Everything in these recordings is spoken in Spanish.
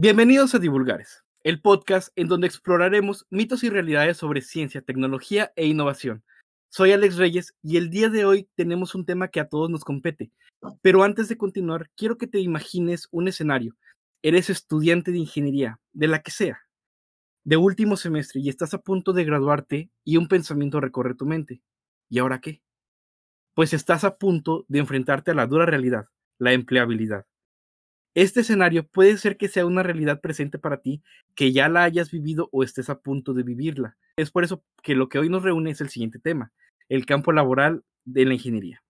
Bienvenidos a Divulgares, el podcast en donde exploraremos mitos y realidades sobre ciencia, tecnología e innovación. Soy Alex Reyes y el día de hoy tenemos un tema que a todos nos compete. Pero antes de continuar, quiero que te imagines un escenario. Eres estudiante de ingeniería, de la que sea, de último semestre y estás a punto de graduarte y un pensamiento recorre tu mente. ¿Y ahora qué? Pues estás a punto de enfrentarte a la dura realidad, la empleabilidad. Este escenario puede ser que sea una realidad presente para ti, que ya la hayas vivido o estés a punto de vivirla. Es por eso que lo que hoy nos reúne es el siguiente tema, el campo laboral de la ingeniería.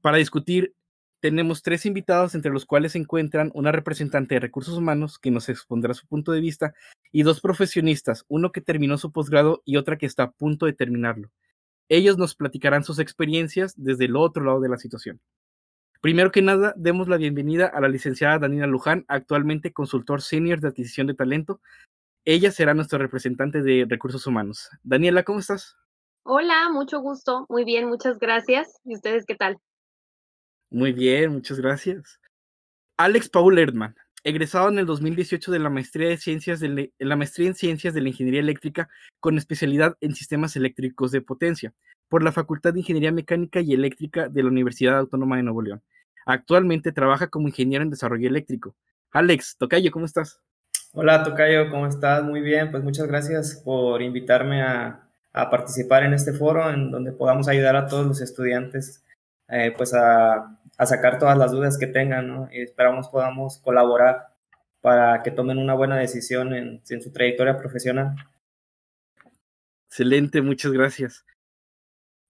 Para discutir, tenemos tres invitados, entre los cuales se encuentran una representante de recursos humanos que nos expondrá su punto de vista y dos profesionistas, uno que terminó su posgrado y otra que está a punto de terminarlo. Ellos nos platicarán sus experiencias desde el otro lado de la situación. Primero que nada, demos la bienvenida a la licenciada Daniela Luján, actualmente consultor senior de adquisición de talento. Ella será nuestra representante de recursos humanos. Daniela, ¿cómo estás? Hola, mucho gusto. Muy bien, muchas gracias. ¿Y ustedes qué tal? Muy bien, muchas gracias. Alex Paul Erdmann, egresado en el 2018 de la maestría, de ciencias de la maestría en Ciencias de la Ingeniería Eléctrica con especialidad en sistemas eléctricos de potencia por la Facultad de Ingeniería Mecánica y Eléctrica de la Universidad Autónoma de Nuevo León. Actualmente trabaja como ingeniero en desarrollo eléctrico. Alex, Tocayo, ¿cómo estás? Hola, Tocayo, ¿cómo estás? Muy bien, pues muchas gracias por invitarme a, participar en este foro en donde podamos ayudar a todos los estudiantes eh, pues a, sacar todas las dudas que tengan, ¿no? Y esperamos podamos colaborar para que tomen una buena decisión en su trayectoria profesional. Excelente, muchas gracias.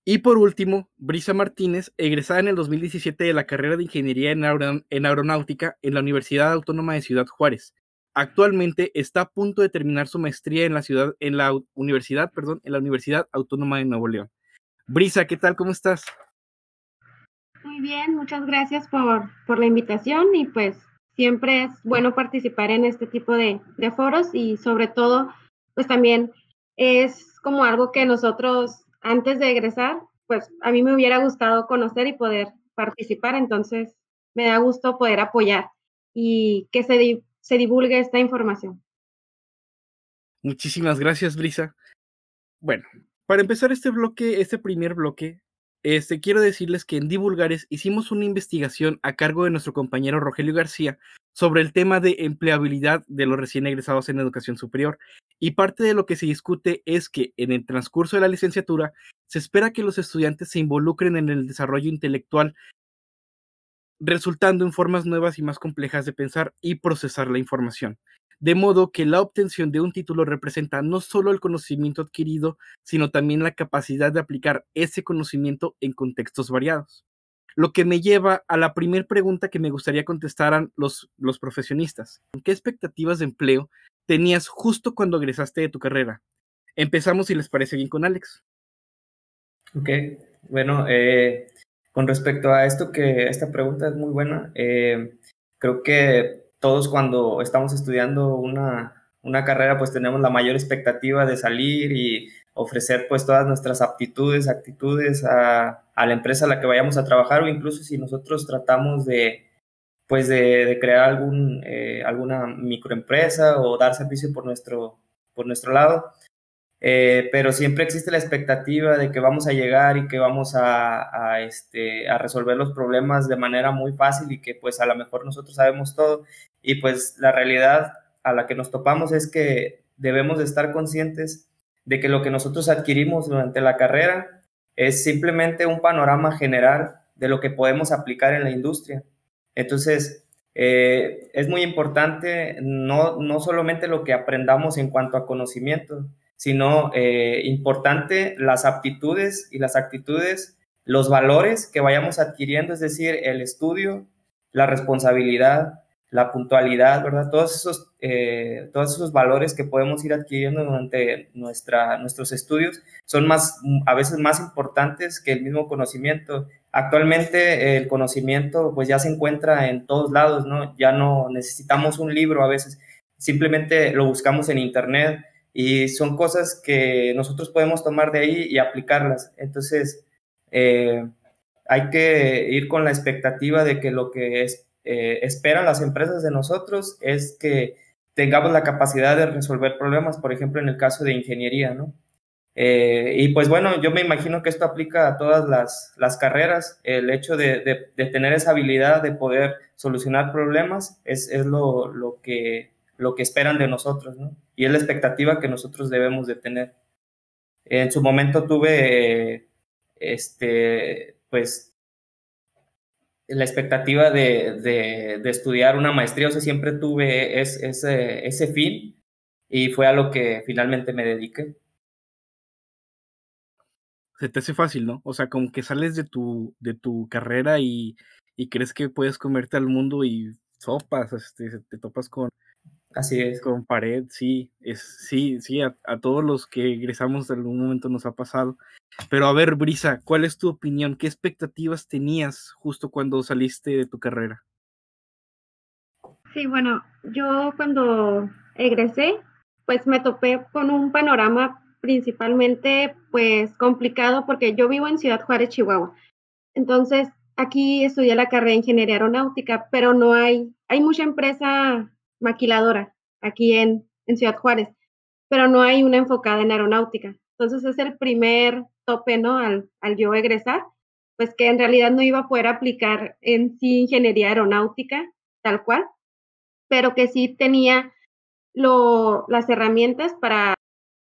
Y por último, Brisa Martínez, egresada en el 2017 de la carrera de Ingeniería en, Aeronáutica en la Universidad Autónoma de Ciudad Juárez. Actualmente está a punto de terminar su maestría en la ciudad, en la universidad, perdón, en la Universidad Autónoma de Nuevo León. Brisa, ¿qué tal? ¿Cómo estás? Muy bien, muchas gracias por, por la invitación y pues siempre es bueno participar en este tipo de, de foros y sobre todo, pues también es como algo que nosotros antes de egresar, pues a mí me hubiera gustado conocer y poder participar, entonces me da gusto poder apoyar y que se, se divulgue esta información. Muchísimas gracias, Brisa. Bueno, para empezar este bloque, este primer bloque, este, quiero decirles que en Divulgares hicimos una investigación a cargo de nuestro compañero Rogelio García sobre el tema de empleabilidad de los recién egresados en educación superior. Y parte de lo que se discute es que en el transcurso de la licenciatura se espera que los estudiantes se involucren en el desarrollo intelectual, resultando en formas nuevas y más complejas de pensar y procesar la información de modo que la obtención de un título representa no solo el conocimiento adquirido, sino también la capacidad de aplicar ese conocimiento en contextos variados. Lo que me lleva a la primera pregunta que me gustaría contestaran los, los profesionistas. ¿Qué expectativas de empleo tenías justo cuando egresaste de tu carrera? Empezamos, si les parece bien, con Alex. Ok, bueno, eh, con respecto a esto, que esta pregunta es muy buena, eh, creo que todos cuando estamos estudiando una, una carrera, pues tenemos la mayor expectativa de salir y ofrecer pues todas nuestras aptitudes, actitudes a, a, la empresa a la que vayamos a trabajar o incluso si nosotros tratamos de pues de, crear algún, eh, alguna microempresa o dar servicio por nuestro, por nuestro lado, eh, pero siempre existe la expectativa de que vamos a llegar y que vamos a, este, a resolver los problemas de manera muy fácil y que pues a lo mejor nosotros sabemos todo y pues la realidad a la que nos topamos es que debemos de estar conscientes de que lo que nosotros adquirimos durante la carrera es simplemente un panorama general de lo que podemos aplicar en la industria. Entonces, eh, es muy importante no, no solamente lo que aprendamos en cuanto a conocimiento, sino eh, importante las aptitudes y las actitudes, los valores que vayamos adquiriendo, es decir, el estudio, la responsabilidad, la puntualidad, ¿verdad? Todos esos, eh, todos esos valores que podemos ir adquiriendo durante nuestra, nuestros estudios son más, a veces más importantes que el mismo conocimiento. Actualmente el conocimiento pues ya se encuentra en todos lados, ¿no? Ya no necesitamos un libro a veces, simplemente lo buscamos en internet, y son cosas que nosotros podemos tomar de ahí y aplicarlas. Entonces, eh, hay que ir con la expectativa de que lo que es, eh, esperan las empresas de nosotros es que tengamos la capacidad de resolver problemas, por ejemplo, en el caso de ingeniería, ¿no? Eh, y pues bueno, yo me imagino que esto aplica a todas las, las carreras. El hecho de, de, tener esa habilidad de poder solucionar problemas es, es lo, lo, que, lo que esperan de nosotros, ¿no? Y es la expectativa que nosotros debemos de tener. En su momento tuve, este, pues, la expectativa de, de, estudiar una maestría, o sea, siempre tuve ese, ese fin y fue a lo que finalmente me dediqué se te hace fácil, ¿no? O sea, como que sales de tu, de tu carrera y, y crees que puedes comerte al mundo y sopas, este, te topas con, Así es. Con pared, sí, es, sí, sí, a, a, todos los que egresamos en algún momento nos ha pasado. Pero a ver, Brisa, ¿cuál es tu opinión? ¿Qué expectativas tenías justo cuando saliste de tu carrera? Sí, bueno, yo cuando egresé, pues me topé con un panorama principalmente pues complicado porque yo vivo en Ciudad Juárez, Chihuahua. Entonces, aquí estudié la carrera de ingeniería aeronáutica, pero no hay, hay mucha empresa maquiladora aquí en, en Ciudad Juárez, pero no hay una enfocada en aeronáutica. Entonces, es el primer tope, ¿no? Al, al yo egresar, pues que en realidad no iba a poder aplicar en sí ingeniería aeronáutica, tal cual, pero que sí tenía lo, las herramientas para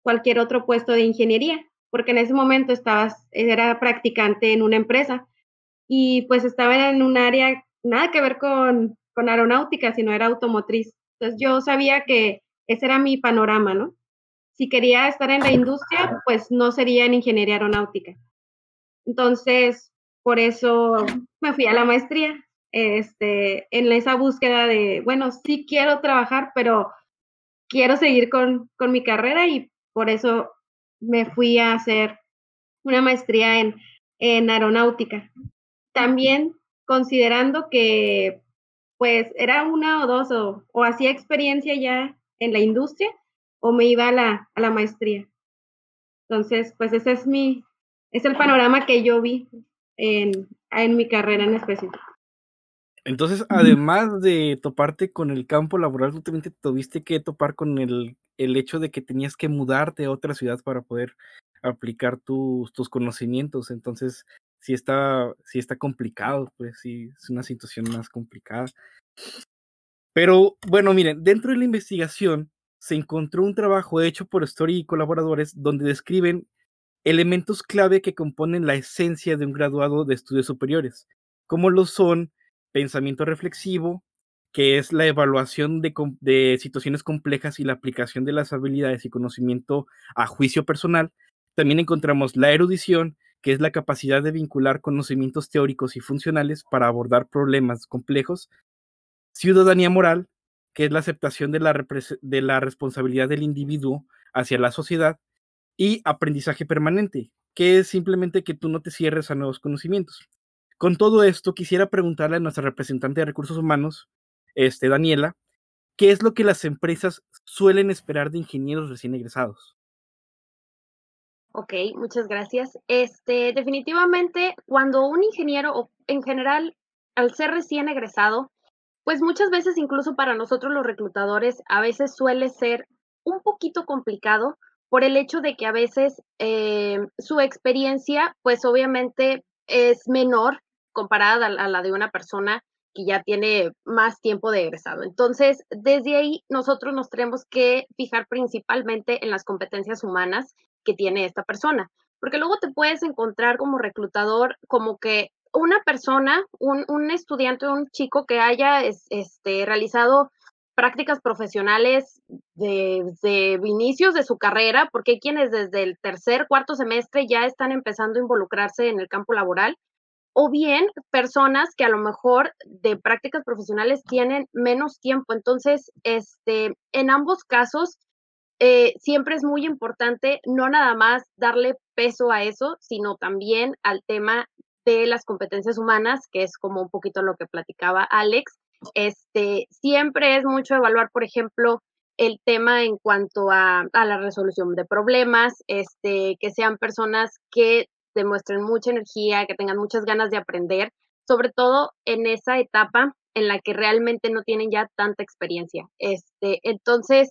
cualquier otro puesto de ingeniería, porque en ese momento estabas, era practicante en una empresa y pues estaba en un área nada que ver con, con aeronáutica, sino era automotriz. Entonces yo sabía que ese era mi panorama, ¿no? Si quería estar en la industria, pues no sería en ingeniería aeronáutica. Entonces, por eso me fui a la maestría, este, en esa búsqueda de, bueno, sí quiero trabajar, pero quiero seguir con, con mi carrera y por eso me fui a hacer una maestría en, en aeronáutica. También considerando que pues era una o dos o, o hacía experiencia ya en la industria o me iba a la, a la maestría. Entonces, pues ese es mi, es el panorama que yo vi en, en mi carrera en específico. Entonces, además de toparte con el campo laboral, tú también te tuviste que topar con el el hecho de que tenías que mudarte a otra ciudad para poder aplicar tus, tus conocimientos. Entonces, sí está, está complicado, pues sí, es una situación más complicada. Pero bueno, miren, dentro de la investigación se encontró un trabajo hecho por Story y colaboradores donde describen elementos clave que componen la esencia de un graduado de estudios superiores, como lo son pensamiento reflexivo, que es la evaluación de, situaciones complejas y la aplicación de las habilidades y conocimiento a juicio personal. También encontramos la erudición, que es la capacidad de vincular conocimientos teóricos y funcionales para abordar problemas complejos. Ciudadanía moral, que es la aceptación de la, de la responsabilidad del individuo hacia la sociedad. Y aprendizaje permanente, que es simplemente que tú no te cierres a nuevos conocimientos. Con todo esto, quisiera preguntarle a nuestra representante de recursos humanos, este, Daniela, ¿qué es lo que las empresas suelen esperar de ingenieros recién egresados? Ok, muchas gracias. Este, definitivamente, cuando un ingeniero, o en general, al ser recién egresado, pues muchas veces, incluso para nosotros los reclutadores, a veces suele ser un poquito complicado por el hecho de que a veces eh, su experiencia, pues obviamente es menor comparada a la de una persona que ya tiene más tiempo de egresado. Entonces, desde ahí nosotros nos tenemos que fijar principalmente en las competencias humanas que tiene esta persona, porque luego te puedes encontrar como reclutador como que una persona, un, un estudiante, un chico que haya este, realizado prácticas profesionales desde de inicios de su carrera, porque hay quienes desde el tercer, cuarto semestre ya están empezando a involucrarse en el campo laboral o bien personas que a lo mejor de prácticas profesionales tienen menos tiempo. Entonces, este, en ambos casos, eh, siempre es muy importante no nada más darle peso a eso, sino también al tema de las competencias humanas, que es como un poquito lo que platicaba Alex. Este, siempre es mucho evaluar, por ejemplo, el tema en cuanto a, a, la resolución de problemas, este, que sean personas que demuestren mucha energía, que tengan muchas ganas de aprender, sobre todo en esa etapa en la que realmente no tienen ya tanta experiencia. Este, entonces,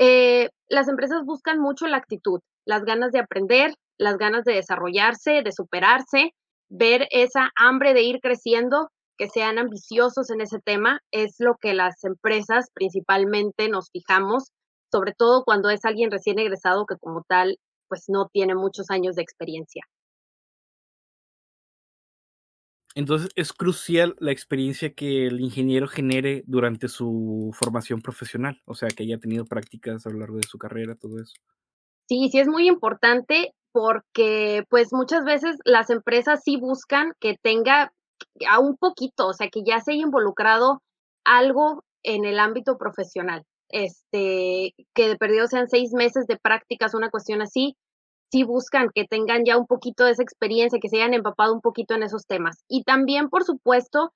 eh, las empresas buscan mucho la actitud, las ganas de aprender, las ganas de desarrollarse, de superarse, ver esa hambre de ir creciendo, que sean ambiciosos en ese tema, es lo que las empresas principalmente nos fijamos, sobre todo cuando es alguien recién egresado que como tal, pues no tiene muchos años de experiencia. Entonces es crucial la experiencia que el ingeniero genere durante su formación profesional, o sea, que haya tenido prácticas a lo largo de su carrera, todo eso. Sí, sí es muy importante porque pues muchas veces las empresas sí buscan que tenga a un poquito, o sea, que ya se haya involucrado algo en el ámbito profesional. Este, que de perdido sean seis meses de prácticas, una cuestión así, sí buscan que tengan ya un poquito de esa experiencia, que se hayan empapado un poquito en esos temas. Y también, por supuesto,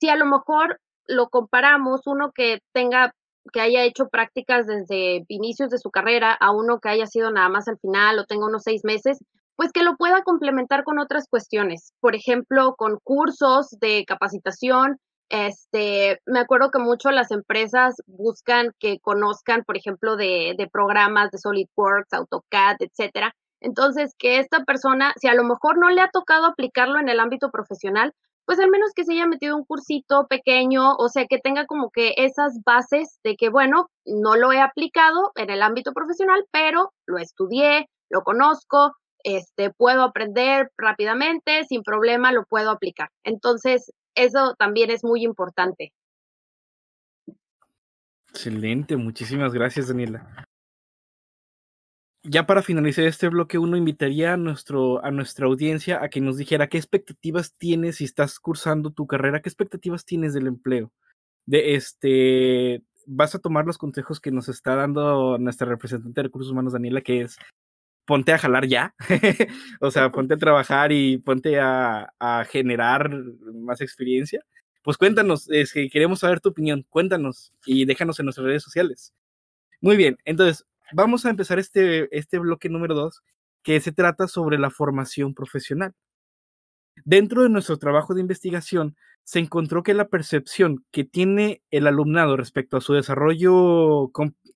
si a lo mejor lo comparamos, uno que tenga que haya hecho prácticas desde inicios de su carrera a uno que haya sido nada más al final o tenga unos seis meses, pues que lo pueda complementar con otras cuestiones. Por ejemplo, con cursos de capacitación. Este, me acuerdo que mucho las empresas buscan que conozcan, por ejemplo, de, de programas de SolidWorks, AutoCAD, etcétera. Entonces, que esta persona, si a lo mejor no le ha tocado aplicarlo en el ámbito profesional, pues al menos que se haya metido un cursito pequeño, o sea, que tenga como que esas bases de que, bueno, no lo he aplicado en el ámbito profesional, pero lo estudié, lo conozco, este, puedo aprender rápidamente, sin problema lo puedo aplicar. Entonces, eso también es muy importante. Excelente, muchísimas gracias, Daniela ya para finalizar este bloque, uno invitaría a, nuestro, a nuestra audiencia a que nos dijera qué expectativas tienes si estás cursando tu carrera, qué expectativas tienes del empleo. De este, vas a tomar los consejos que nos está dando nuestra representante de recursos humanos, Daniela, que es ponte a jalar ya, o sea, ponte a trabajar y ponte a, a generar más experiencia. Pues cuéntanos, es que queremos saber tu opinión, cuéntanos y déjanos en nuestras redes sociales. Muy bien, entonces, vamos a empezar este, este bloque número dos, que se trata sobre la formación profesional. Dentro de nuestro trabajo de investigación, se encontró que la percepción que tiene el alumnado respecto a su desarrollo,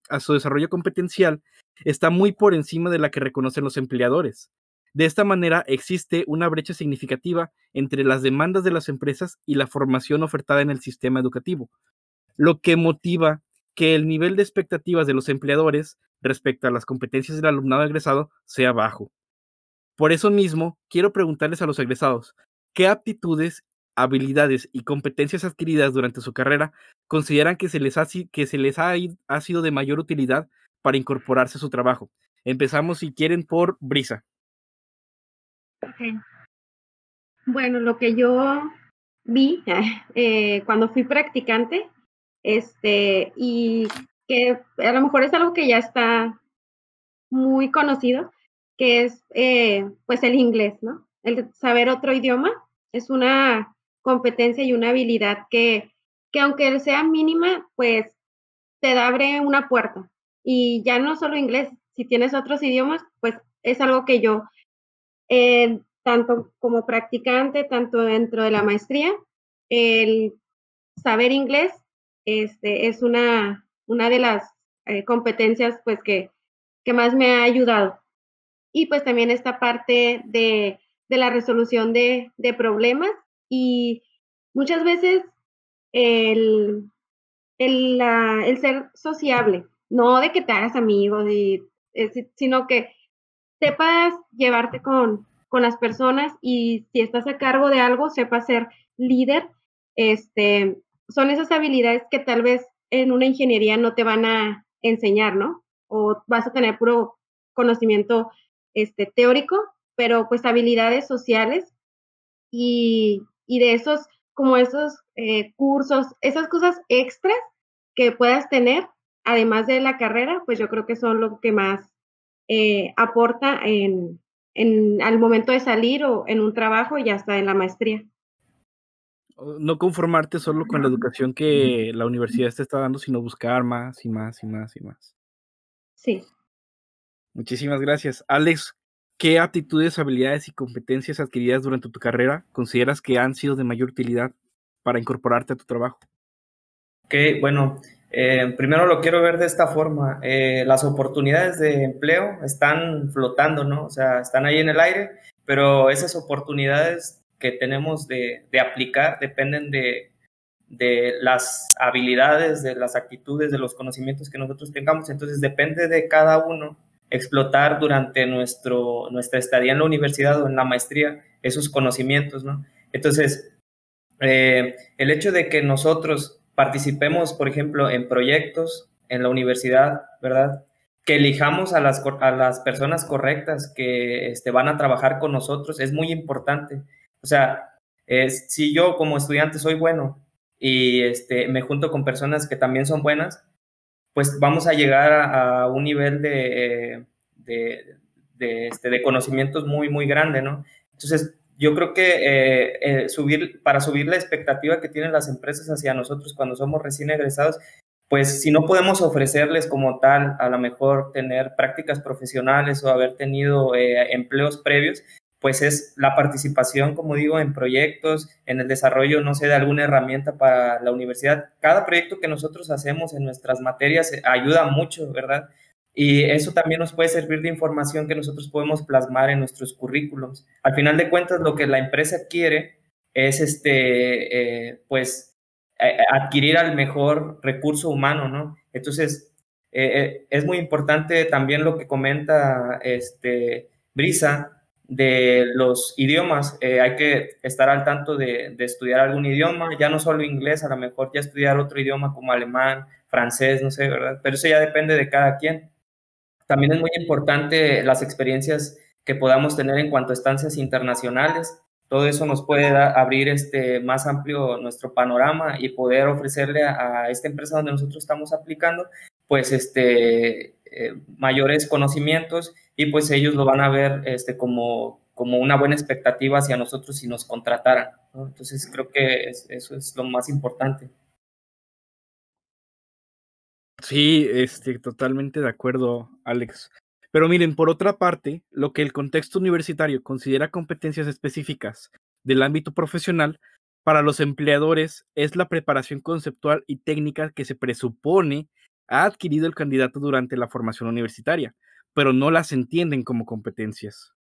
a su desarrollo competencial está muy por encima de la que reconocen los empleadores. De esta manera, existe una brecha significativa entre las demandas de las empresas y la formación ofertada en el sistema educativo, lo que motiva que el nivel de expectativas de los empleadores respecto a las competencias del alumnado egresado sea bajo. Por eso mismo, quiero preguntarles a los egresados, ¿qué aptitudes, habilidades y competencias adquiridas durante su carrera consideran que se les ha, que se les ha, ha sido de mayor utilidad para incorporarse a su trabajo? Empezamos, si quieren, por Brisa. Bueno, lo que yo vi eh, cuando fui practicante, este, y que a lo mejor es algo que ya está muy conocido, que es eh, pues el inglés, ¿no? El saber otro idioma es una competencia y una habilidad que, que aunque sea mínima, pues te abre una puerta. Y ya no solo inglés, si tienes otros idiomas, pues es algo que yo, eh, tanto como practicante, tanto dentro de la maestría, el saber inglés este, es una, una de las eh, competencias pues que, que más me ha ayudado. Y pues también esta parte de, de la resolución de, de, problemas y muchas veces el, el, el, ser sociable, no de que te hagas amigos, y, sino que sepas llevarte con, con las personas y si estás a cargo de algo, sepas ser líder. Este, son esas habilidades que tal vez en una ingeniería no te van a enseñar, ¿no? O vas a tener puro conocimiento este, teórico, pero pues habilidades sociales y, y de esos, como esos eh, cursos, esas cosas extras que puedas tener, además de la carrera, pues yo creo que son lo que más eh, aporta en, en, al momento de salir o en un trabajo y hasta en la maestría no conformarte solo con la educación que la universidad te está dando, sino buscar más y más y más y más. Sí. Muchísimas gracias. Alex, ¿qué aptitudes, habilidades y competencias adquiridas durante tu carrera consideras que han sido de mayor utilidad para incorporarte a tu trabajo? Ok, bueno, eh, primero lo quiero ver de esta forma. Eh, las oportunidades de empleo están flotando, ¿no? O sea, están ahí en el aire, pero esas oportunidades que tenemos de, aplicar dependen de, de las habilidades, de las actitudes, de los conocimientos que nosotros tengamos. Entonces depende de cada uno explotar durante nuestro, nuestra estadía en la universidad o en la maestría esos conocimientos, ¿no? Entonces, eh, el hecho de que nosotros participemos, por ejemplo, en proyectos en la universidad, ¿verdad? Que elijamos a las, a las personas correctas que este, van a trabajar con nosotros es muy importante. O sea, si yo como estudiante soy bueno y este, me junto con personas que también son buenas, pues vamos a llegar a, un nivel de, de, este, de, conocimientos muy, muy grande, ¿no? Entonces, yo creo que eh, eh, subir, para subir la expectativa que tienen las empresas hacia nosotros cuando somos recién egresados, pues si no podemos ofrecerles como tal, a lo mejor tener prácticas profesionales o haber tenido eh, empleos previos, pues es la participación, como digo, en proyectos, en el desarrollo, no sé, de alguna herramienta para la universidad. Cada proyecto que nosotros hacemos en nuestras materias ayuda mucho, ¿verdad? Y eso también nos puede servir de información que nosotros podemos plasmar en nuestros currículums. Al final de cuentas, lo que la empresa quiere es, este, eh, pues, adquirir al mejor recurso humano, ¿no? Entonces, eh, eh, es muy importante también lo que comenta este, Brisa, de los idiomas. hay que estar al tanto de, de, estudiar algún idioma, ya no solo inglés, a lo mejor ya estudiar otro idioma como alemán, francés, no sé, ¿verdad? Pero eso ya depende de cada quien. También es muy importante las experiencias que podamos tener en cuanto a estancias internacionales. Todo eso nos puede abrir este, más amplio nuestro panorama y poder ofrecerle a, esta empresa donde nosotros estamos aplicando, pues, este, eh, mayores conocimientos y pues ellos lo van a ver este, como, como una buena expectativa hacia nosotros si nos contrataran. Entonces creo que eso es lo más importante. Sí, este, totalmente de acuerdo, Alex. Pero miren, por otra parte, lo que el contexto universitario considera competencias específicas del ámbito profesional, para los empleadores es la preparación conceptual y técnica que se presupone ha adquirido el candidato durante la formación universitaria, pero no las entienden como competencias.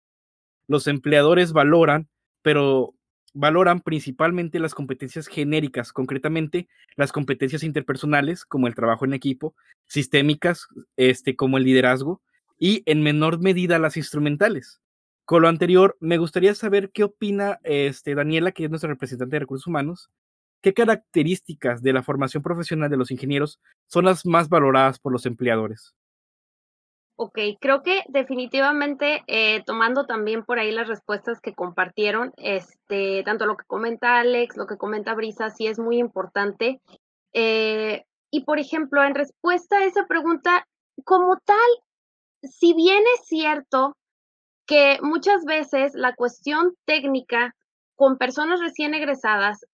Los empleadores valoran, pero valoran principalmente las competencias genéricas, concretamente las competencias interpersonales, como el trabajo en equipo, sistémicas, este, como el liderazgo, y en menor medida las instrumentales. Con lo anterior, me gustaría saber qué opina este, Daniela, que es nuestra representante de recursos humanos, qué características de la formación profesional de los ingenieros son las más valoradas por los empleadores. Ok, creo que definitivamente eh, tomando también por ahí las respuestas que compartieron, este, tanto lo que comenta Alex, lo que comenta Brisa, sí es muy importante. Eh, y por ejemplo, en respuesta a esa pregunta, como tal, si bien es cierto que muchas veces la cuestión técnica con personas recién egresadas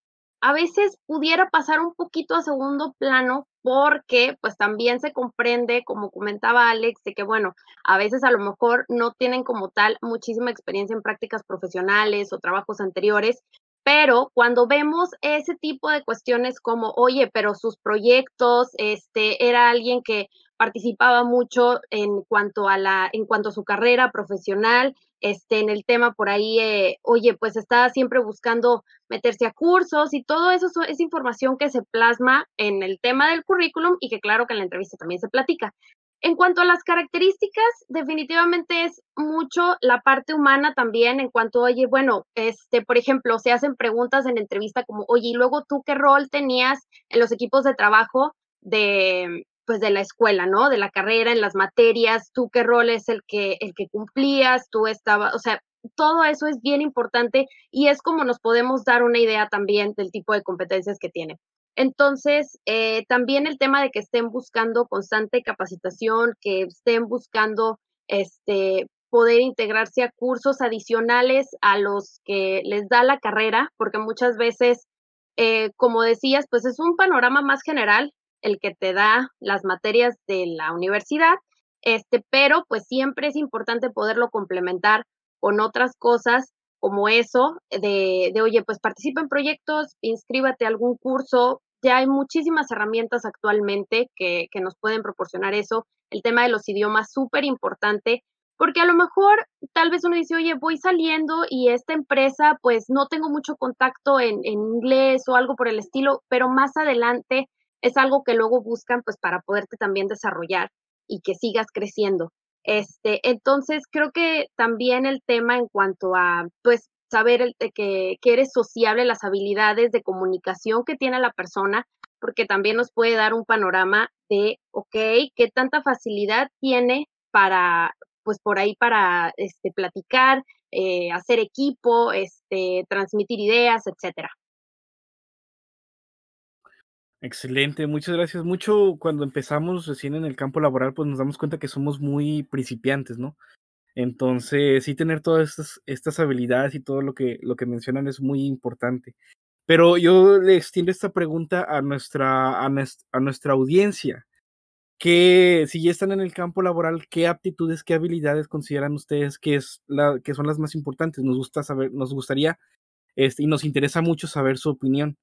a veces pudiera pasar un poquito a segundo plano porque pues también se comprende, como comentaba Alex, de que bueno, a veces a lo mejor no tienen como tal muchísima experiencia en prácticas profesionales o trabajos anteriores, pero cuando vemos ese tipo de cuestiones como, oye, pero sus proyectos, este, era alguien que participaba mucho en cuanto a la, en cuanto a su carrera profesional, este, en el tema por ahí, eh, oye, pues está siempre buscando meterse a cursos y todo eso es información que se plasma en el tema del currículum y que claro que en la entrevista también se platica. En cuanto a las características, definitivamente es mucho la parte humana también, en cuanto, oye, bueno, este, por ejemplo, se hacen preguntas en entrevista como, oye, y luego tú qué rol tenías en los equipos de trabajo de, pues de la escuela, ¿no? De la carrera, en las materias, tú qué rol es el que, el que cumplías, tú estabas, o sea, todo eso es bien importante y es como nos podemos dar una idea también del tipo de competencias que tiene. Entonces, eh, también el tema de que estén buscando constante capacitación, que estén buscando este, poder integrarse a cursos adicionales a los que les da la carrera, porque muchas veces, eh, como decías, pues es un panorama más general, el que te da las materias de la universidad, este, pero pues siempre es importante poderlo complementar con otras cosas como eso de, de, oye, pues participa en proyectos, inscríbete a algún curso, ya hay muchísimas herramientas actualmente que, que nos pueden proporcionar eso. El tema de los idiomas, súper importante, porque a lo mejor tal vez uno dice, oye, voy saliendo y esta empresa, pues no tengo mucho contacto en inglés o algo por el estilo, pero más adelante es algo que luego buscan pues para poderte también desarrollar y que sigas creciendo. Este, entonces creo que también el tema en cuanto a pues saber el, que, que eres sociable, las habilidades de comunicación que tiene la persona, porque también nos puede dar un panorama de, ok, qué tanta facilidad tiene para, pues por ahí para este, platicar, eh, hacer equipo, este, transmitir ideas, etcétera. Excelente, muchas gracias. Mucho cuando empezamos recién en el campo laboral, pues nos damos cuenta que somos muy principiantes, ¿no? Entonces, sí tener todas estas, estas habilidades y todo lo que, lo que mencionan es muy importante. Pero yo le extiendo esta pregunta a nuestra, a nuestra, a nuestra audiencia. Que si ya están en el campo laboral, ¿qué aptitudes, qué habilidades consideran ustedes que, es la, que son las más importantes? Nos gusta saber, nos gustaría este, y nos interesa mucho saber su opinión.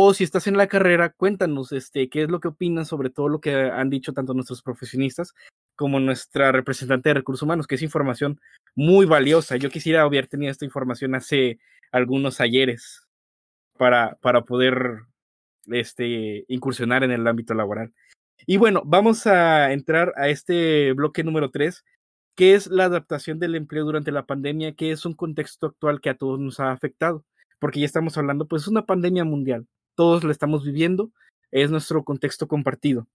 O si estás en la carrera, cuéntanos este, qué es lo que opinas sobre todo lo que han dicho tanto nuestros profesionistas como nuestra representante de recursos humanos, que es información muy valiosa. Yo quisiera haber tenido esta información hace algunos ayeres para, para poder este, incursionar en el ámbito laboral. Y bueno, vamos a entrar a este bloque número 3, que es la adaptación del empleo durante la pandemia, que es un contexto actual que a todos nos ha afectado, porque ya estamos hablando, pues es una pandemia mundial, todos la estamos viviendo, es nuestro contexto compartido.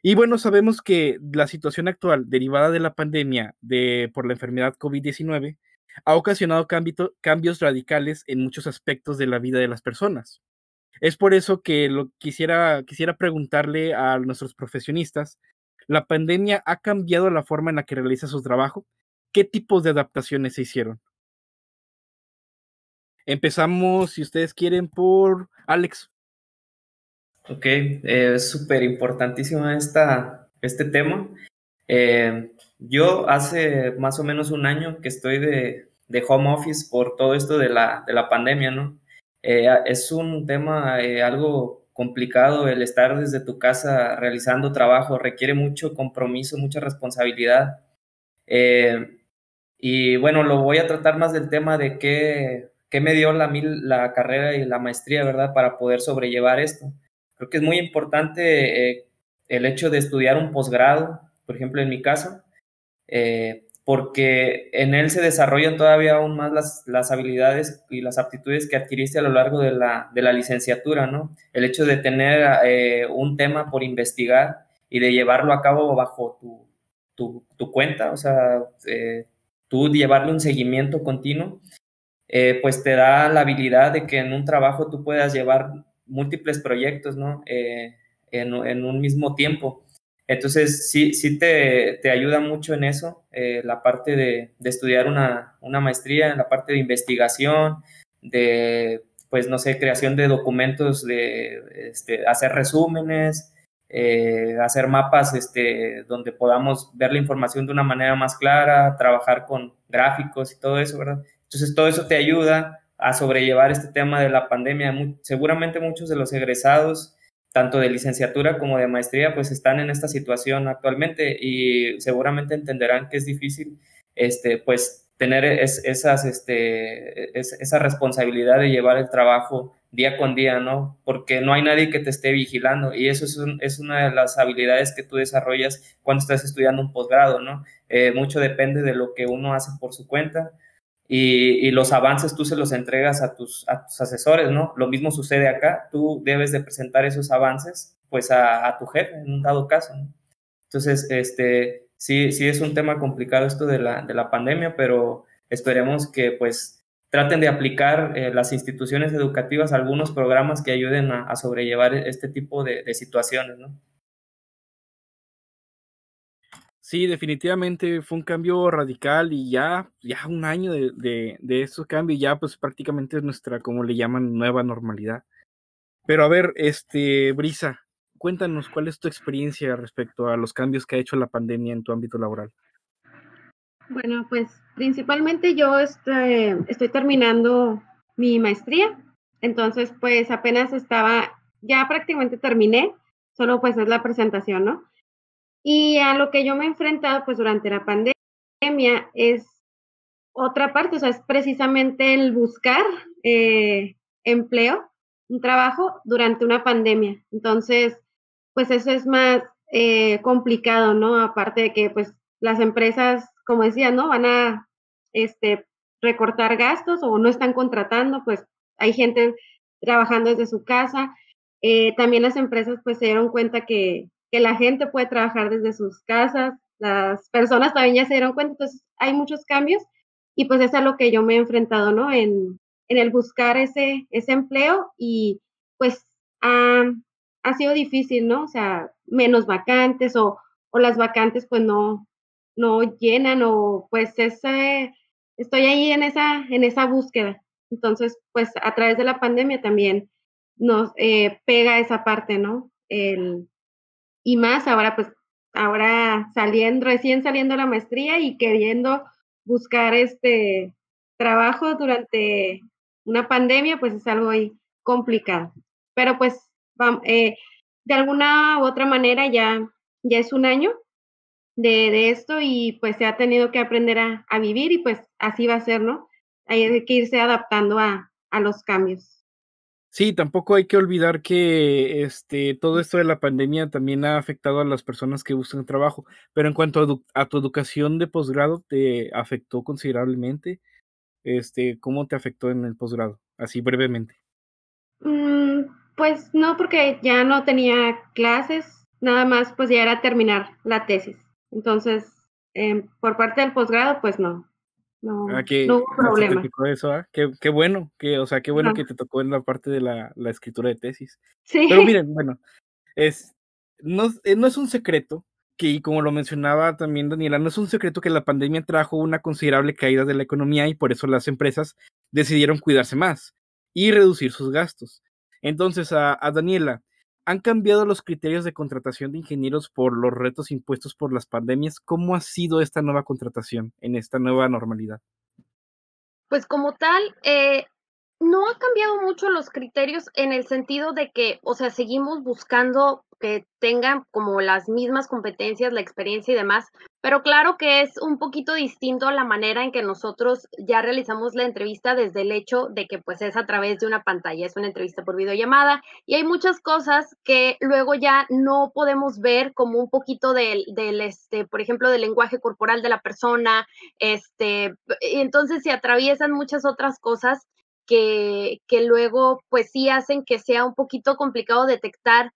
Y bueno, sabemos que la situación actual derivada de la pandemia de, por la enfermedad COVID-19 ha ocasionado cambios radicales en muchos aspectos de la vida de las personas. Es por eso que lo quisiera, quisiera preguntarle a nuestros profesionistas, ¿la pandemia ha cambiado la forma en la que realiza su trabajo? ¿Qué tipos de adaptaciones se hicieron? Empezamos, si ustedes quieren, por Alex. Ok, eh, es súper importantísimo este tema. Eh, yo hace más o menos un año que estoy de, de home office por todo esto de la, de la pandemia, ¿no? Eh, es un tema algo complicado el estar desde tu casa realizando trabajo, requiere mucho compromiso, mucha responsabilidad. y bueno, lo voy a tratar más del tema de qué, qué me dio la, la carrera y la maestría, ¿verdad? Para poder sobrellevar esto. Creo que es muy importante eh, el hecho de estudiar un posgrado, por ejemplo, en mi caso, eh, porque en él se desarrollan todavía aún más las, las, habilidades y las aptitudes que adquiriste a lo largo de la, de la licenciatura, ¿no? El hecho de tener eh, un tema por investigar y de llevarlo a cabo bajo tu, tu, tu cuenta, o sea, tú llevarle un seguimiento continuo, pues te da la habilidad de que en un trabajo tú puedas llevar múltiples proyectos, ¿no? Eh, en, en, un mismo tiempo. Entonces, sí, sí te, te ayuda mucho en eso, eh, la parte de, de estudiar una, una, maestría, en la parte de investigación, de, pues, no sé, creación de documentos, de este, hacer resúmenes, eh, hacer mapas este, donde podamos ver la información de una manera más clara, trabajar con gráficos y todo eso, ¿verdad? Entonces, todo eso te ayuda a sobrellevar este tema de la pandemia. seguramente muchos de los egresados, tanto de licenciatura como de maestría, pues están en esta situación actualmente y seguramente entenderán que es difícil, este, pues tener esas, este, esa responsabilidad de llevar el trabajo día con día, ¿no? Porque no hay nadie que te esté vigilando y eso es, es una de las habilidades que tú desarrollas cuando estás estudiando un posgrado, ¿no? Eh, mucho depende de lo que uno hace por su cuenta y, los avances tú se los entregas a tus, a tus asesores, ¿no? Lo mismo sucede acá, tú debes de presentar esos avances pues a, tu jefe en un dado caso, ¿no? Entonces, este, sí, sí es un tema complicado esto de la, de la pandemia, pero esperemos que pues traten de aplicar eh, las instituciones educativas algunos programas que ayuden a, sobrellevar este tipo de, de situaciones, ¿no? Sí, definitivamente fue un cambio radical y ya, ya un año de, de, de esos cambios, ya pues prácticamente es nuestra, como le llaman, nueva normalidad. Pero a ver, este, Brisa, cuéntanos cuál es tu experiencia respecto a los cambios que ha hecho la pandemia en tu ámbito laboral. Bueno, pues principalmente yo estoy, estoy terminando mi maestría, entonces pues apenas estaba ya prácticamente terminé, solo pues es la presentación, ¿no? Y a lo que yo me he enfrentado pues durante la pandemia es otra parte, o sea, es precisamente el buscar eh, empleo, un trabajo durante una pandemia. Entonces, pues eso es más eh, complicado, ¿no? Aparte de que pues las empresas, como decía, ¿no? Van a este, recortar gastos o no están contratando, pues hay gente trabajando desde su casa. Eh, también las empresas pues se dieron cuenta que, que la gente puede trabajar desde sus casas, las personas también ya se dieron cuenta, entonces hay muchos cambios y pues eso es a lo que yo me he enfrentado, ¿no? En, en el buscar ese, ese empleo y pues ha, ha sido difícil, ¿no? O sea, menos vacantes o, o las vacantes pues no, no llenan o pues ese, estoy ahí en esa, en esa búsqueda. Entonces, pues a través de la pandemia también nos eh, pega esa parte, ¿no? El, y más ahora, pues, ahora saliendo, recién saliendo la maestría y queriendo buscar este trabajo durante una pandemia, pues es algo complicado. Pero pues, eh, de alguna u otra manera ya, ya es un año de, de, esto y pues se ha tenido que aprender a, a, vivir y pues así va a ser, ¿no? Hay que irse adaptando a, a los cambios. Sí, tampoco hay que olvidar que este, todo esto de la pandemia también ha afectado a las personas que buscan trabajo, pero en cuanto a, tu educación de posgrado, ¿te afectó considerablemente? Este, ¿Cómo te afectó en el posgrado? Así brevemente. Mm, pues no, porque ya no tenía clases, nada más pues ya era terminar la tesis. Entonces, eh, por parte del posgrado, pues no, no, ah, que, no hubo problema. Eso, ¿eh? qué, qué, bueno, que, o sea, qué bueno no. que te tocó en la parte de la, la, escritura de tesis. Sí. Pero miren, bueno, es, no, no es un secreto que, y como lo mencionaba también Daniela, no es un secreto que la pandemia trajo una considerable caída de la economía y por eso las empresas decidieron cuidarse más y reducir sus gastos. Entonces, a, a Daniela, ¿Han cambiado los criterios de contratación de ingenieros por los retos impuestos por las pandemias? ¿Cómo ha sido esta nueva contratación en esta nueva normalidad? Pues como tal, eh, no ha cambiado mucho los criterios en el sentido de que, o sea, seguimos buscando que tengan como las mismas competencias, la experiencia y demás, pero claro que es un poquito distinto la manera en que nosotros ya realizamos la entrevista desde el hecho de que pues es a través de una pantalla, es una entrevista por videollamada y hay muchas cosas que luego ya no podemos ver como un poquito del, del este, por ejemplo, del lenguaje corporal de la persona, este, entonces se atraviesan muchas otras cosas que, luego pues sí hacen que sea un poquito complicado detectar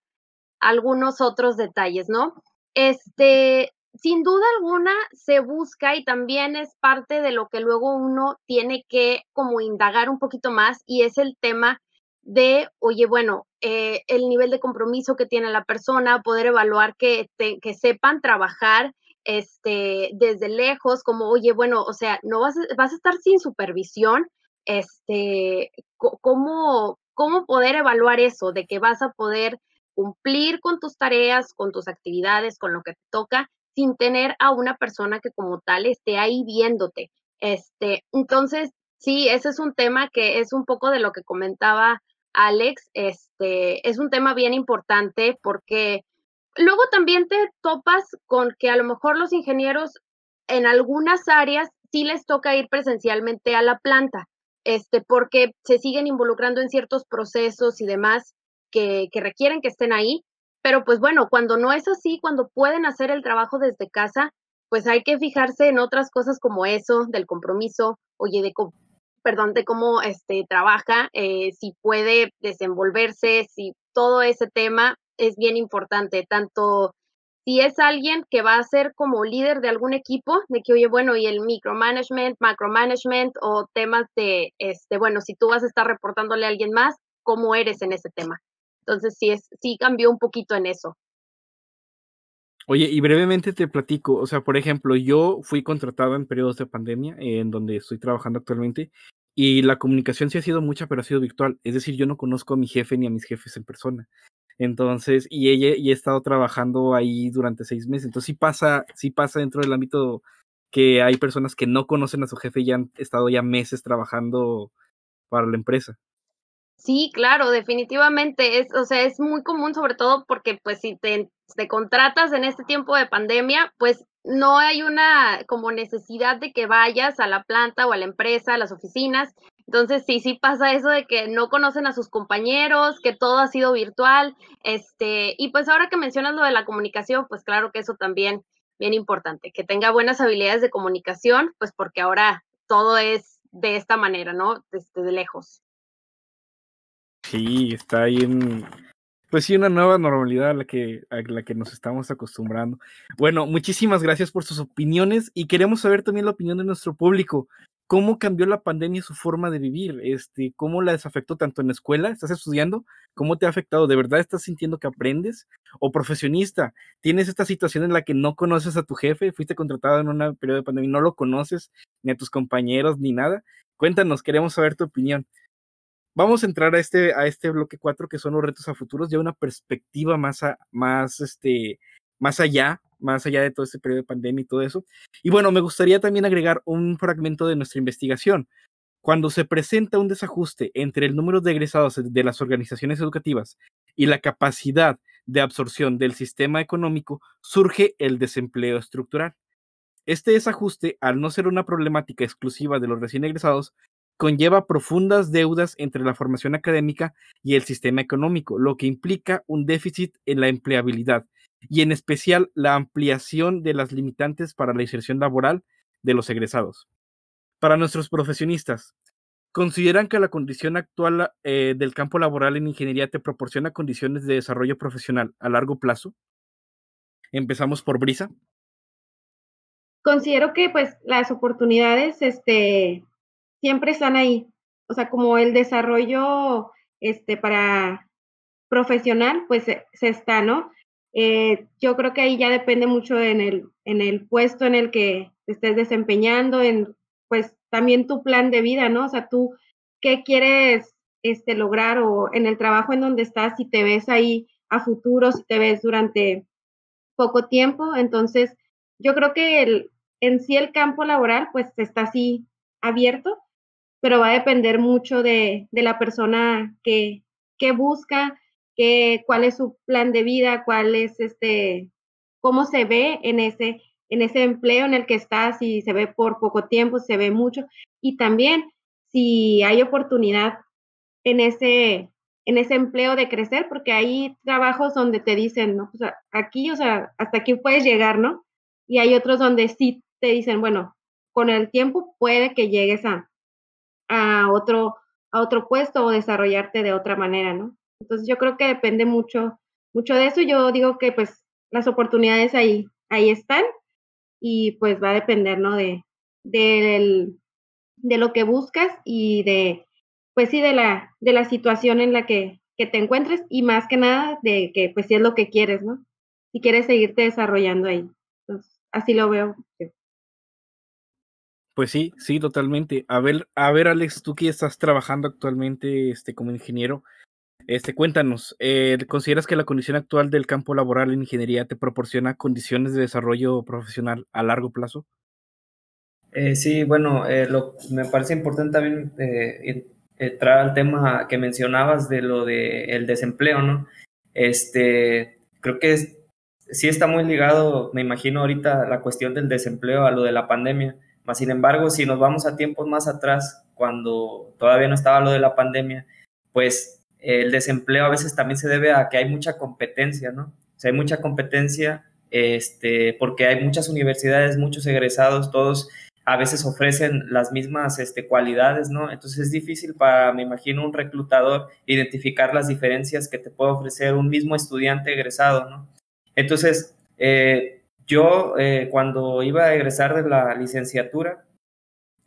algunos otros detalles, ¿no? Este, sin duda alguna se busca y también es parte de lo que luego uno tiene que como indagar un poquito más y es el tema de, oye, bueno, eh, el nivel de compromiso que tiene la persona, poder evaluar que, que sepan trabajar este, desde lejos, como, oye, bueno, o sea, no vas, vas a estar sin supervisión, este, cómo, cómo poder evaluar eso, de que vas a poder cumplir con tus tareas, con tus actividades, con lo que te toca, sin tener a una persona que como tal esté ahí viéndote. Este, entonces, sí, ese es un tema que es un poco de lo que comentaba Alex, este, es un tema bien importante porque luego también te topas con que a lo mejor los ingenieros en algunas áreas sí les toca ir presencialmente a la planta, este, porque se siguen involucrando en ciertos procesos y demás que, que, requieren que estén ahí. Pero pues bueno, cuando no es así, cuando pueden hacer el trabajo desde casa, pues hay que fijarse en otras cosas como eso, del compromiso, oye, de, perdón, de cómo este, trabaja, eh, si puede desenvolverse, si todo ese tema es bien importante, tanto si es alguien que va a ser como líder de algún equipo, de que, oye, bueno, y el micromanagement, macromanagement o temas de, este, bueno, si tú vas a estar reportándole a alguien más, ¿cómo eres en ese tema? Entonces sí, es, sí cambió un poquito en eso. Oye, y brevemente te platico, o sea, por ejemplo, yo fui contratado en periodos de pandemia, en donde estoy trabajando actualmente, y la comunicación sí ha sido mucha, pero ha sido virtual. Es decir, yo no conozco a mi jefe ni a mis jefes en persona. Entonces, y ella y he estado trabajando ahí durante seis meses. Entonces sí pasa, sí pasa dentro del ámbito que hay personas que no conocen a su jefe y han estado ya meses trabajando para la empresa. Sí, claro, definitivamente es, o sea, es muy común, sobre todo porque, pues, si te te contratas en este tiempo de pandemia, pues, no hay una como necesidad de que vayas a la planta o a la empresa, a las oficinas. Entonces, sí, sí pasa eso de que no conocen a sus compañeros, que todo ha sido virtual, este, y pues ahora que mencionas lo de la comunicación, pues claro que eso también bien importante, que tenga buenas habilidades de comunicación, pues porque ahora todo es de esta manera, ¿no? Desde de lejos. Sí, está ahí en, pues sí, una nueva normalidad a la que, a la que nos estamos acostumbrando. Bueno, muchísimas gracias por sus opiniones y queremos saber también la opinión de nuestro público. ¿Cómo cambió la pandemia su forma de vivir? Este, ¿Cómo la desafectó tanto en la escuela? ¿Estás estudiando? ¿Cómo te ha afectado? ¿De verdad estás sintiendo que aprendes? ¿O profesionista? ¿Tienes esta situación en la que no conoces a tu jefe? ¿Fuiste contratado en un periodo de pandemia y no lo conoces, ni a tus compañeros, ni nada? Cuéntanos, queremos saber tu opinión. Vamos a entrar a este, a este bloque 4 que son los retos a futuros, ya una perspectiva más, más, este, más allá, más allá de todo este periodo de pandemia y todo eso. Y bueno, me gustaría también agregar un fragmento de nuestra investigación. Cuando se presenta un desajuste entre el número de egresados de las organizaciones educativas y la capacidad de absorción del sistema económico, surge el desempleo estructural. Este desajuste, al no ser una problemática exclusiva de los recién egresados, conlleva profundas deudas entre la formación académica y el sistema económico, lo que implica un déficit en la empleabilidad y en especial la ampliación de las limitantes para la inserción laboral de los egresados. Para nuestros profesionistas, ¿consideran que la condición actual eh, del campo laboral en ingeniería te proporciona condiciones de desarrollo profesional a largo plazo? Empezamos por Brisa. Considero que pues las oportunidades este, siempre están ahí. O sea, como el desarrollo este, para profesional, pues se, está, ¿no? Eh, yo creo que ahí ya depende mucho en el, en el puesto en el que te estés desempeñando, en pues también tu plan de vida, ¿no? O sea, tú qué quieres este, lograr o en el trabajo en donde estás, si te ves ahí a futuro, si te ves durante poco tiempo. Entonces, yo creo que el, en sí el campo laboral pues está así abierto pero va a depender mucho de, de la persona que, que busca, que, cuál es su plan de vida, cuál es este, cómo se ve en ese, en ese empleo en el que está, si se ve por poco tiempo, si se ve mucho, y también si hay oportunidad en ese, en ese empleo de crecer, porque hay trabajos donde te dicen, no, pues aquí, o sea, hasta aquí puedes llegar, ¿no? Y hay otros donde sí te dicen, bueno, con el tiempo puede que llegues a, a otro, a otro puesto o desarrollarte de otra manera, ¿no? Entonces yo creo que depende mucho, mucho de eso. Yo digo que pues las oportunidades ahí, ahí están y pues va a depender, ¿no? De, de, lo que buscas y de, pues sí, de la, de la situación en la que, te encuentres y más que nada de que pues sí es lo que quieres, ¿no? Si quieres seguirte desarrollando ahí. Entonces, así lo veo. Pues sí, sí, totalmente. A ver, a ver, Alex, tú que estás trabajando actualmente este, como ingeniero, este, cuéntanos, eh, ¿consideras que la condición actual del campo laboral en ingeniería te proporciona condiciones de desarrollo profesional a largo plazo? Eh, sí, bueno, eh, lo, me parece importante también entrar al tema que mencionabas de lo del desempleo, ¿no? Este, creo que sí está muy ligado, me imagino ahorita, la cuestión del desempleo a lo de la pandemia sin embargo, si nos vamos a tiempos más atrás, cuando todavía no estaba lo de la pandemia, pues el desempleo a veces también se debe a que hay mucha competencia, ¿no? O sea, hay mucha competencia este, porque hay muchas universidades, muchos egresados, todos a veces ofrecen las mismas este, cualidades, ¿no? Entonces es difícil para, me imagino, un reclutador identificar las diferencias que te puede ofrecer un mismo estudiante egresado, ¿no? Entonces, eh, yo, eh, cuando iba a egresar de la licenciatura,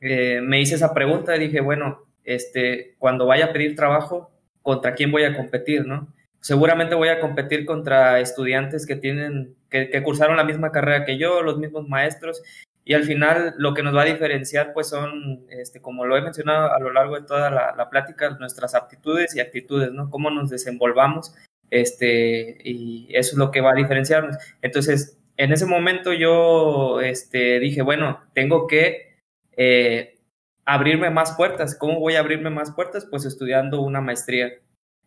eh, me hice esa pregunta y dije, bueno, este, cuando vaya a pedir trabajo, ¿contra quién voy a competir, no? Seguramente voy a competir contra estudiantes que tienen, que, cursaron la misma carrera que yo, los mismos maestros, y al final lo que nos va a diferenciar, pues son, este, como lo he mencionado a lo largo de toda la, la plática, nuestras aptitudes y actitudes, ¿no? Cómo nos desenvolvamos, este, y eso es lo que va a diferenciarnos. Entonces, en ese momento yo este, dije, bueno, tengo que eh, abrirme más puertas. ¿Cómo voy a abrirme más puertas? Pues estudiando una maestría.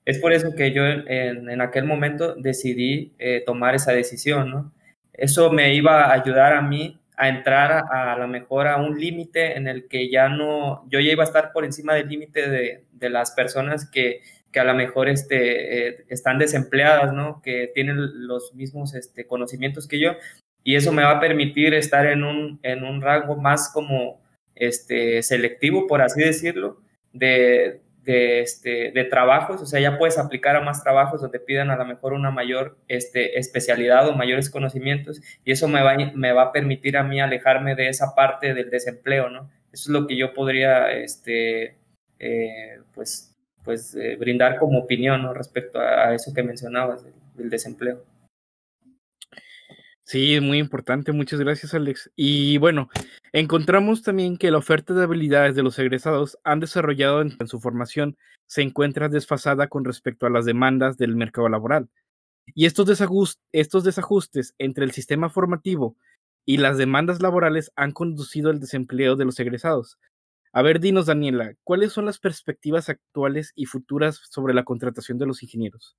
Es por eso que yo en, en aquel momento decidí eh, tomar esa decisión, ¿no? Eso me iba a ayudar a mí a entrar a, a lo mejor a un límite en el que ya no, yo ya iba a estar por encima del límite de, de, las personas que, que, a lo mejor este, eh, están desempleadas, ¿no? Que tienen los mismos este, conocimientos que yo. Y eso me va a permitir estar en un, en un rango más como este, selectivo, por así decirlo, de, de, este, de trabajos, o sea, ya puedes aplicar a más trabajos donde pidan a lo mejor una mayor este, especialidad o mayores conocimientos y eso me va, me va a permitir a mí alejarme de esa parte del desempleo, ¿no? Eso es lo que yo podría, este, eh, pues, pues eh, brindar como opinión. Respecto a, eso que mencionabas del desempleo. Sí, muy importante. Muchas gracias, Alex. Y bueno, encontramos también que la oferta de habilidades de los egresados han desarrollado en, en, su formación se encuentra desfasada con respecto a las demandas del mercado laboral. Y estos, estos desajustes entre el sistema formativo y las demandas laborales han conducido al desempleo de los egresados. A ver, dinos, Daniela, ¿cuáles son las perspectivas actuales y futuras sobre la contratación de los ingenieros?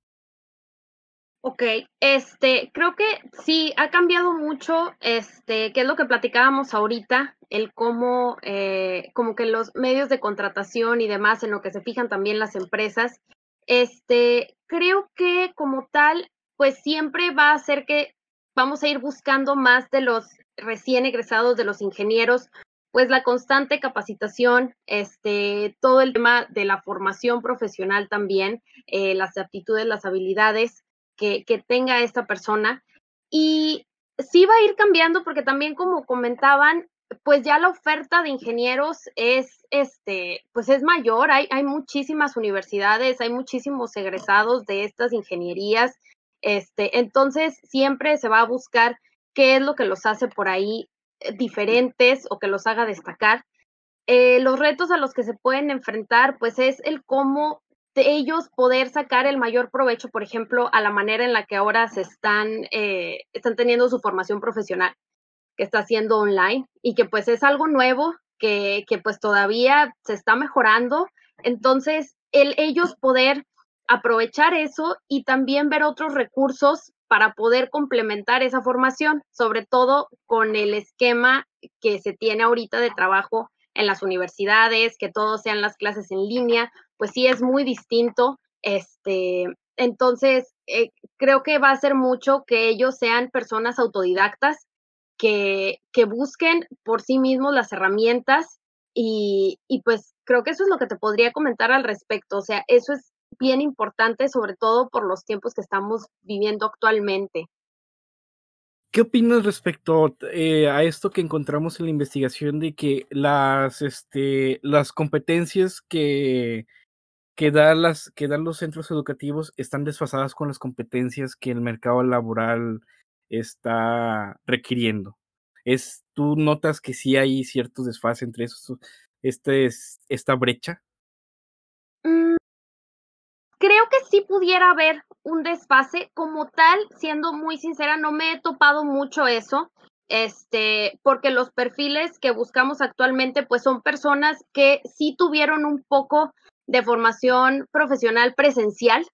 Ok, este, creo que sí, ha cambiado mucho, este, que es lo que platicábamos ahorita, el cómo, eh, como que los medios de contratación y demás, en lo que se fijan también las empresas, este, creo que como tal, pues siempre va a ser que vamos a ir buscando más de los recién egresados, de los ingenieros, pues la constante capacitación, este, todo el tema de la formación profesional también, eh, las aptitudes, las habilidades, que, tenga esta persona. Y sí va a ir cambiando porque también como comentaban, pues ya la oferta de ingenieros es, este, pues es mayor, hay, hay muchísimas universidades, hay muchísimos egresados de estas ingenierías, este, entonces siempre se va a buscar qué es lo que los hace por ahí eh, diferentes o que los haga destacar. Eh, los retos a los que se pueden enfrentar, pues es el cómo de ellos poder sacar el mayor provecho, por ejemplo, a la manera en la que ahora se están, eh, están teniendo su formación profesional, que está haciendo online y que pues es algo nuevo, que, que pues todavía se está mejorando. Entonces, el ellos poder aprovechar eso y también ver otros recursos para poder complementar esa formación, sobre todo con el esquema que se tiene ahorita de trabajo en las universidades, que todos sean las clases en línea, pues sí es muy distinto. Este, entonces, eh, creo que va a ser mucho que ellos sean personas autodidactas, que, que busquen por sí mismos las herramientas y, y pues creo que eso es lo que te podría comentar al respecto. O sea, eso es bien importante, sobre todo por los tiempos que estamos viviendo actualmente. ¿Qué opinas respecto eh, a esto que encontramos en la investigación de que las, este, las competencias que, que, da las, que dan los centros educativos están desfasadas con las competencias que el mercado laboral está requiriendo? Es, ¿Tú notas que sí hay cierto desfase entre esos, este, esta brecha? Mm, creo que sí pudiera haber un desfase como tal, siendo muy sincera, no me he topado mucho eso, este, porque los perfiles que buscamos actualmente, pues son personas que sí tuvieron un poco de formación profesional presencial.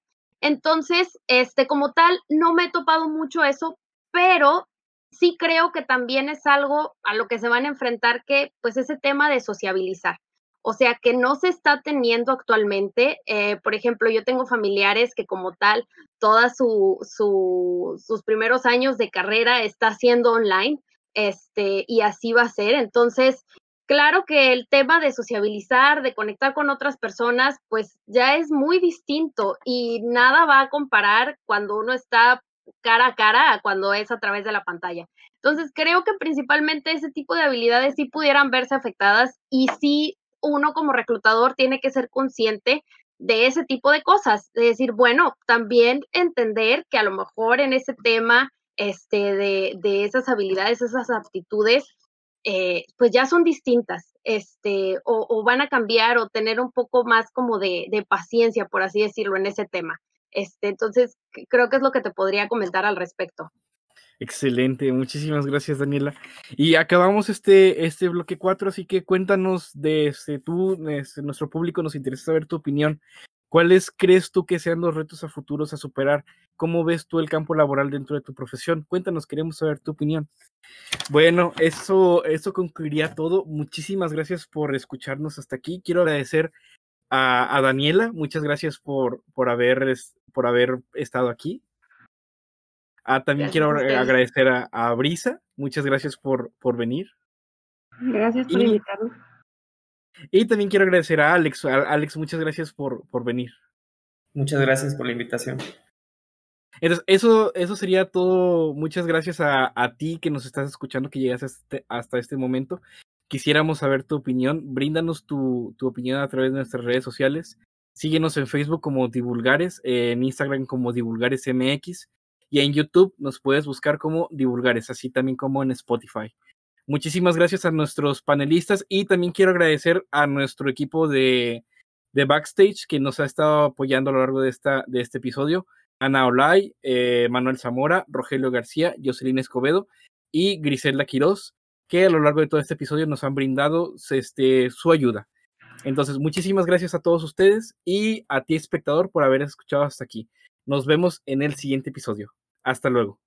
Entonces, este, como tal, no me he topado mucho eso, pero sí creo que también es algo a lo que se van a enfrentar que, pues, ese tema de sociabilizar. O sea, que no se está teniendo actualmente. Eh, por ejemplo, yo tengo familiares que como tal, toda su, su, sus primeros años de carrera está haciendo online, este, y así va a ser. Entonces, claro que el tema de sociabilizar, de conectar con otras personas, pues ya es muy distinto y nada va a comparar cuando uno está cara a cara a cuando es a través de la pantalla. Entonces, creo que principalmente ese tipo de habilidades sí pudieran verse afectadas y sí uno como reclutador tiene que ser consciente de ese tipo de cosas, de decir, bueno, también entender que a lo mejor en ese tema este, de, de esas habilidades, esas aptitudes, eh, pues ya son distintas, este, o, o, van a cambiar o tener un poco más como de, de, paciencia, por así decirlo, en ese tema. Este, entonces, creo que es lo que te podría comentar al respecto. Excelente, muchísimas gracias Daniela. Y acabamos este, este bloque 4, así que cuéntanos de este, tú, este, nuestro público nos interesa saber tu opinión. ¿Cuáles crees tú que sean los retos a futuros a superar? ¿Cómo ves tú el campo laboral dentro de tu profesión? Cuéntanos, queremos saber tu opinión. Bueno, eso, eso concluiría todo. Muchísimas gracias por escucharnos hasta aquí. Quiero agradecer a, a Daniela, muchas gracias por, por, haber, por haber estado aquí. Ah, también quiero agradecer a, Brisa. Muchas gracias por, por venir. Gracias por invitarme. Y también quiero agradecer a Alex. Alex, muchas gracias por, por venir. Muchas gracias por la invitación. Entonces, eso, eso sería todo. Muchas gracias a, a ti que nos estás escuchando, que llegas este, hasta este momento. Quisiéramos saber tu opinión. Bríndanos tu, tu, opinión a través de nuestras redes sociales. Síguenos en Facebook como Divulgares, en Instagram como Divulgares MX y en YouTube nos puedes buscar como Divulgares, así también como en Spotify. Muchísimas gracias a nuestros panelistas y también quiero agradecer a nuestro equipo de, de backstage que nos ha estado apoyando a lo largo de, esta, de este episodio. Ana Olay, eh, Manuel Zamora, Rogelio García, Jocelyn Escobedo y Griselda Quiroz, que a lo largo de todo este episodio nos han brindado este, su ayuda. Entonces, muchísimas gracias a todos ustedes y a ti, espectador, por haber escuchado hasta aquí. Nos vemos en el siguiente episodio. Hasta luego.